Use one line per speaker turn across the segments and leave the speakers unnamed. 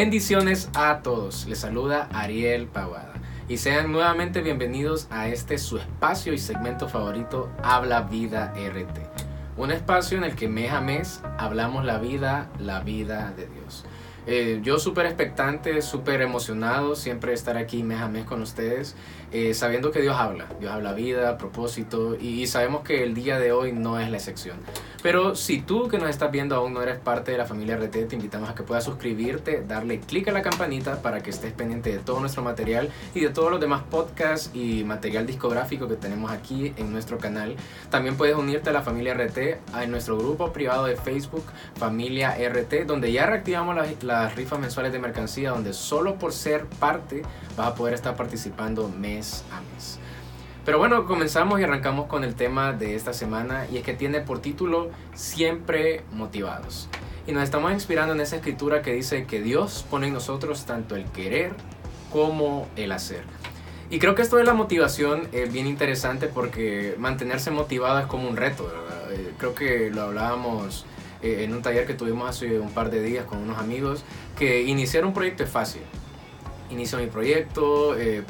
Bendiciones a todos. Les saluda Ariel Pavada. Y sean nuevamente bienvenidos a este su espacio y segmento favorito, Habla Vida RT. Un espacio en el que mes a mes hablamos la vida, la vida de Dios. Eh, yo súper expectante, súper emocionado, siempre estar aquí mes a mes con ustedes, eh, sabiendo que Dios habla, Dios habla vida, propósito, y, sabemos que el día de hoy no es la excepción. Pero si tú que nos estás viendo aún no eres parte de la familia RT, te invitamos a que puedas suscribirte, darle clic a la campanita para que estés pendiente de todo nuestro material y de todos los demás podcasts y material discográfico que tenemos aquí en nuestro canal. También puedes unirte a la familia RT en nuestro grupo privado de Facebook, Familia RT, donde ya reactivamos la las rifas mensuales de mercancía donde solo por ser parte vas a poder estar participando mes a mes. Pero bueno, comenzamos y arrancamos con el tema de esta semana y es que tiene por título Siempre motivados. Y nos estamos inspirando en esa escritura que dice que Dios pone en nosotros tanto el querer como el hacer. Y creo que esto de la motivación es bien interesante porque mantenerse motivado es como un reto, eh, Creo que lo hablábamos eh, en un taller que tuvimos hace un par de días con unos amigos, que iniciar un proyecto es fácil. Inicio mi proyecto, eh,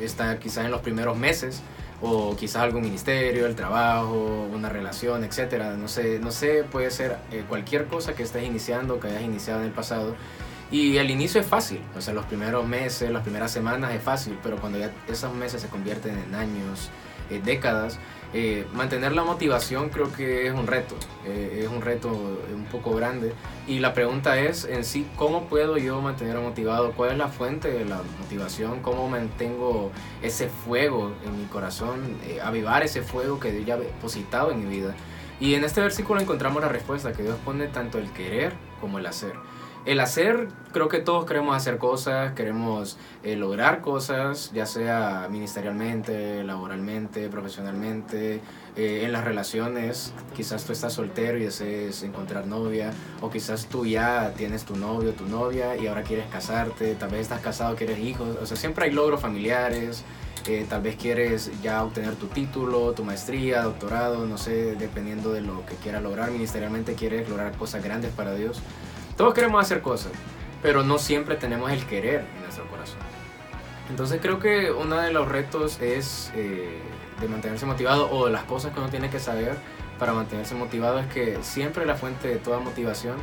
está quizás en los primeros meses, o quizás algún ministerio, el trabajo, una relación, etcétera. No sé, no sé, puede ser eh, cualquier cosa que estés iniciando, que hayas iniciado en el pasado. Y el inicio es fácil, o sea, los primeros meses, las primeras semanas es fácil, pero cuando ya esos meses se convierten en años, décadas, eh, mantener la motivación creo que es un reto, eh, es un reto un poco grande. Y la pregunta es en sí, ¿cómo puedo yo mantener motivado? ¿Cuál es la fuente de la motivación? ¿Cómo mantengo ese fuego en mi corazón? Eh, avivar ese fuego que Dios ya ha depositado en mi vida. Y en este versículo encontramos la respuesta, que Dios pone tanto el querer como el hacer el hacer, creo que todos queremos hacer cosas, queremos eh, lograr cosas, ya sea ministerialmente, laboralmente, profesionalmente, eh, en las relaciones. Quizás tú estás soltero y desees encontrar novia, o quizás tú ya tienes tu novio, tu novia y ahora quieres casarte, tal vez estás casado, quieres hijos, o sea, siempre hay logros familiares. Eh, tal vez quieres ya obtener tu título, tu maestría, doctorado, no sé, dependiendo de lo que quieras lograr. Ministerialmente quieres lograr cosas grandes para Dios. Todos queremos hacer cosas, pero no siempre tenemos el querer en nuestro corazón. Entonces creo que uno de los retos es eh, de mantenerse motivado o de las cosas que uno tiene que saber para mantenerse motivado es que siempre la fuente de toda motivación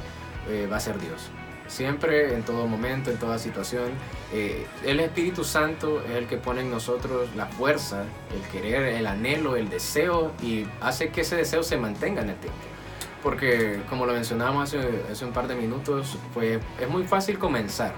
eh, va a ser Dios. Siempre, en todo momento, en toda situación. Eh, el Espíritu Santo es el que pone en nosotros la fuerza, el querer, el anhelo, el deseo y hace que ese deseo se mantenga en el tiempo porque como lo mencionábamos hace, hace un par de minutos, pues es muy fácil comenzar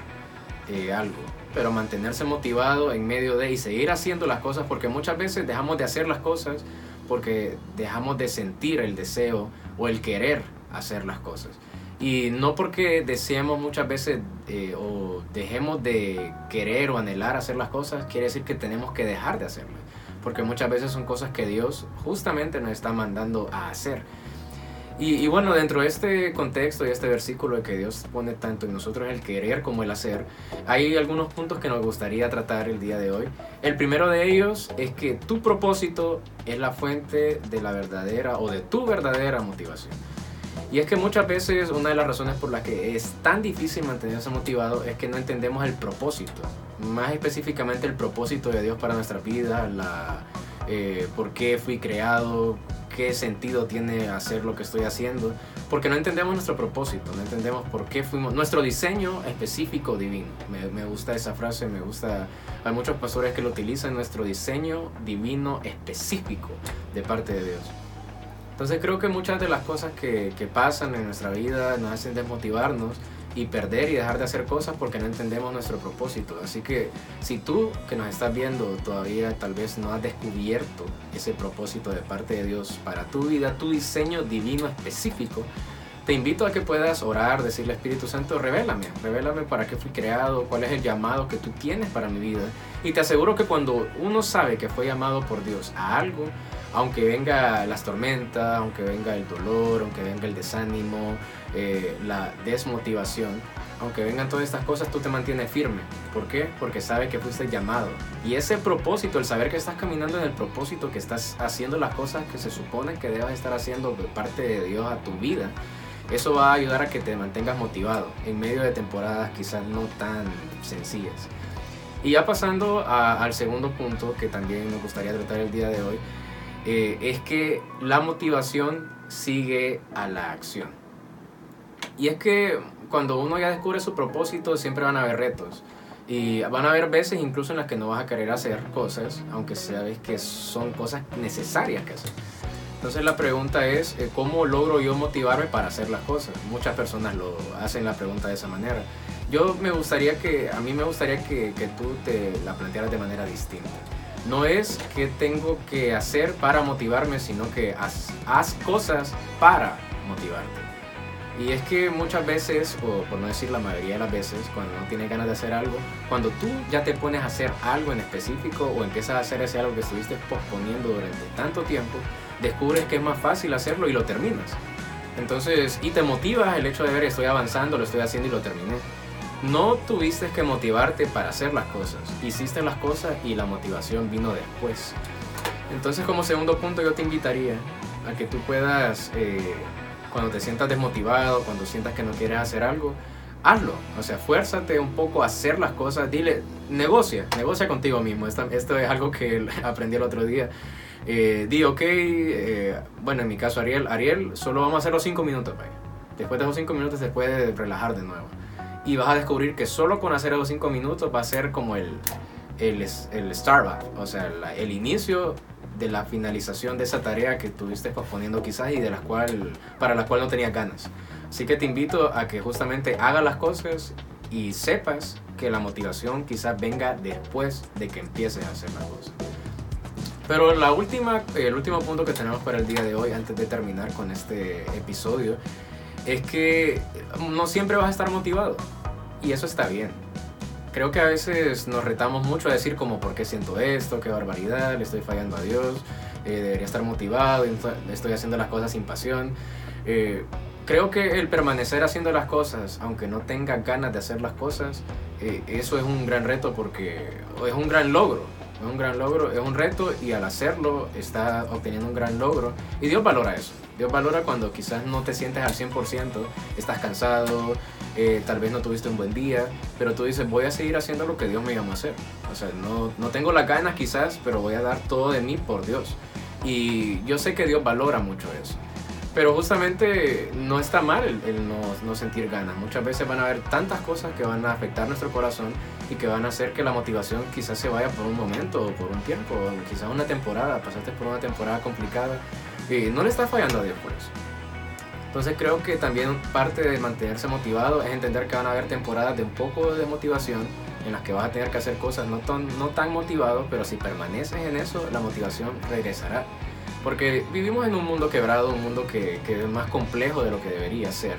eh, algo, pero mantenerse motivado en medio de y seguir haciendo las cosas, porque muchas veces dejamos de hacer las cosas porque dejamos de sentir el deseo o el querer hacer las cosas. Y no porque deseemos muchas veces eh, o dejemos de querer o anhelar hacer las cosas, quiere decir que tenemos que dejar de hacerlas. Porque muchas veces son cosas que Dios justamente nos está mandando a hacer. Y, bueno, dentro de este contexto y este versículo de que Dios pone tanto en nosotros el querer como el hacer, hay algunos puntos que nos gustaría tratar el día de hoy. El primero de ellos es que tu propósito es la fuente de la verdadera o de tu verdadera motivación. Y es que muchas veces una de las razones por las que es tan difícil mantenerse motivado es que no entendemos el propósito. Más específicamente el propósito de Dios para nuestra vida, la, eh, por qué fui creado, qué sentido tiene hacer lo que estoy haciendo, porque no entendemos nuestro propósito, no entendemos por qué fuimos, nuestro diseño específico divino. Me, me, gusta esa frase, me gusta, hay muchos pastores que lo utilizan, nuestro diseño divino específico de parte de Dios. Entonces creo que muchas de las cosas que, que pasan en nuestra vida nos hacen desmotivarnos y perder y dejar de hacer cosas porque no entendemos nuestro propósito. Así que si tú que nos estás viendo todavía tal vez no has descubierto ese propósito de parte de Dios para tu vida, tu diseño divino específico, te invito a que puedas orar, decirle Espíritu Santo, revélame, revélame para qué fui creado, cuál es el llamado que tú tienes para mi vida. Y te aseguro que cuando uno sabe que fue llamado por Dios a algo, aunque venga las tormentas, aunque venga el dolor, aunque venga el desánimo, eh, la desmotivación, aunque vengan todas estas cosas, tú te mantienes firme. ¿Por qué? Porque sabes que fuiste llamado. Y ese propósito, el saber que estás caminando en el propósito, que estás haciendo las cosas que se supone que debas estar haciendo de parte de Dios a tu vida, Eso va a ayudar a que te mantengas motivado en medio de temporadas quizás no tan sencillas. Y ya pasando al segundo punto que también me gustaría tratar el día de hoy, eh, es que la motivación sigue a la acción. Y es que cuando uno ya descubre su propósito, siempre van a haber retos. Y van a haber veces incluso en las que no vas a querer hacer cosas, aunque sabes que son cosas necesarias que hacer. Entonces la pregunta es, eh, ¿cómo logro yo motivarme para hacer las cosas? Muchas personas lo hacen la pregunta de esa manera. Yo me gustaría que, a mí me gustaría que, que tú te la plantearas de manera distinta. No es que tengo que hacer para motivarme, sino que haz cosas para motivarte. Y es que muchas veces, o por no decir la mayoría de las veces, cuando no tienes ganas de hacer algo, cuando tú ya te pones a hacer algo en específico o empiezas a hacer ese algo que estuviste posponiendo durante tanto tiempo, descubres que es más fácil hacerlo y lo terminas. Entonces, y te motivas el hecho de ver estoy avanzando, lo estoy haciendo y lo terminé. No tuviste que motivarte para hacer las cosas, hiciste las cosas y la motivación vino después. Entonces, como segundo punto, yo te invitaría a que tú puedas eh, cuando te sientas desmotivado, cuando sientas que no quieres hacer algo, hazlo. O sea, fuérzate un poco a hacer las cosas. Dile, negocia, negocia contigo mismo. Esto, esto es algo que aprendí el otro día. Eh, di, ok, eh, bueno, en mi caso Ariel, Ariel, solo vamos a hacer los 5 minutos. Después de esos 5 minutos te puedes relajar de nuevo. Y vas a descubrir que solo con hacer esos 5 minutos va a ser como el, el, el Starbucks, o sea, el inicio de la finalización de esa tarea que tuviste posponiendo quizás y de la cual, para la cual no tenías ganas. Así que te invito a que justamente hagas las cosas y sepas que la motivación quizás venga después de que empieces a hacer las cosas. Pero la última, el último punto que tenemos para el día de hoy, antes de terminar con este episodio, es que no siempre vas a estar motivado. Y eso está bien creo que a veces nos retamos mucho a decir como, ¿por qué siento esto? ¿Qué barbaridad? Le estoy fallando a Dios. Eh, debería estar motivado, estoy haciendo las cosas sin pasión. Eh, creo que el permanecer haciendo las cosas, aunque no tenga ganas de hacer las cosas, eh, eso es un gran reto porque es un gran logro. Es un gran logro, es un reto y al hacerlo está obteniendo un gran logro. Y Dios valora eso. Dios valora cuando quizás no te sientes al 100%, estás cansado, eh, tal vez no tuviste un buen día, pero tú dices, voy a seguir haciendo lo que Dios me llamó a hacer. O sea, no, no tengo las ganas quizás, pero voy a dar todo de mí por Dios. Y yo sé que Dios valora mucho eso. Pero justamente no está mal el, no, no, sentir ganas. Muchas veces van a haber tantas cosas que van a afectar nuestro corazón y que van a hacer que la motivación quizás se vaya por un momento o por un tiempo, o quizás una temporada. Pasaste por una temporada complicada y no le está fallando a Dios por eso. Entonces creo que también parte de mantenerse motivado es entender que van a haber temporadas de un poco de motivación en las que vas a tener que hacer cosas no tan, no tan motivado, pero si permaneces en eso, la motivación regresará. Porque vivimos en un mundo quebrado, un mundo que, que es más complejo de lo que debería ser.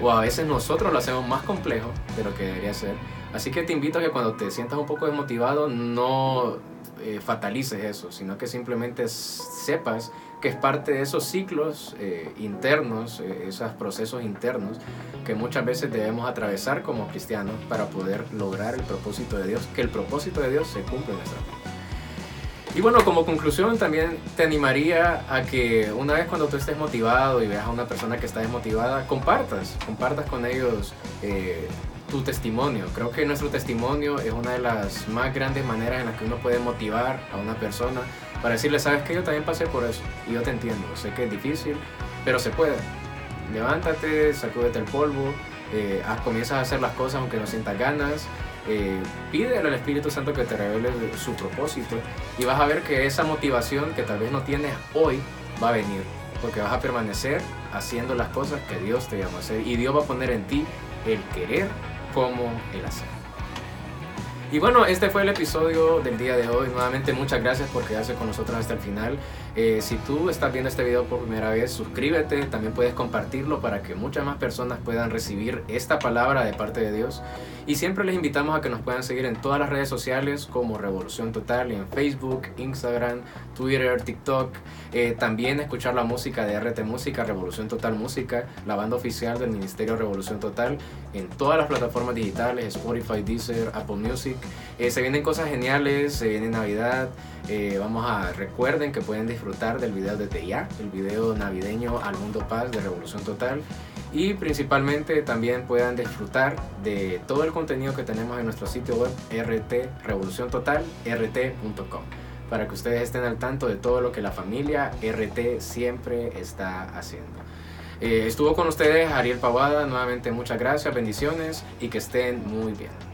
O a veces nosotros lo hacemos más complejo de lo que debería ser. Así que te invito a que cuando te sientas un poco desmotivado no eh, fatalices eso, sino que simplemente sepas que es parte de esos ciclos eh, internos, eh, esos procesos internos que muchas veces debemos atravesar como cristianos para poder lograr el propósito de Dios, que el propósito de Dios se cumpla en nuestra vida. Y bueno, como conclusión también te animaría a que una vez cuando tú estés motivado y veas a una persona que está desmotivada, compartas, compartas con ellos eh, tu testimonio. Creo que nuestro testimonio es una de las más grandes maneras en las que uno puede motivar a una persona para decirle, sabes que yo también pasé por eso y yo te entiendo, sé que es difícil, pero se puede. Levántate, sacúdete el polvo, eh, comienzas a hacer las cosas aunque no sientas ganas, eh, pide al Espíritu Santo que te revele su propósito y vas a ver que esa motivación que tal vez no tienes hoy va a venir, porque vas a permanecer haciendo las cosas que Dios te llama a hacer y Dios va a poner en ti el querer como el hacer. Y bueno, este fue el episodio del día de hoy. Nuevamente muchas gracias por quedarse con nosotros hasta el final. Eh, si tú estás viendo este video por primera vez, suscríbete. También puedes compartirlo para que muchas más personas puedan recibir esta palabra de parte de Dios. Y siempre les invitamos a que nos puedan seguir en todas las redes sociales como Revolución Total, en Facebook, Instagram, Twitter, TikTok. Eh, también escuchar la música de RT Música, Revolución Total Música, la banda oficial del Ministerio Revolución Total, en todas las plataformas digitales, Spotify, Deezer, Apple Eh, se vienen cosas geniales, se viene Navidad. Eh, vamos a, recuerden que pueden disfrutar del video desde ya, el video navideño al mundo paz de Revolución Total. y principalmente también puedan disfrutar de todo el contenido que tenemos en nuestro sitio web RT Revolución Total, rt.com, para que ustedes estén al tanto de todo lo que la familia RT siempre está haciendo. Eh, estuvo con ustedes Ariel Pavada, nuevamente muchas gracias, bendiciones y que estén muy bien.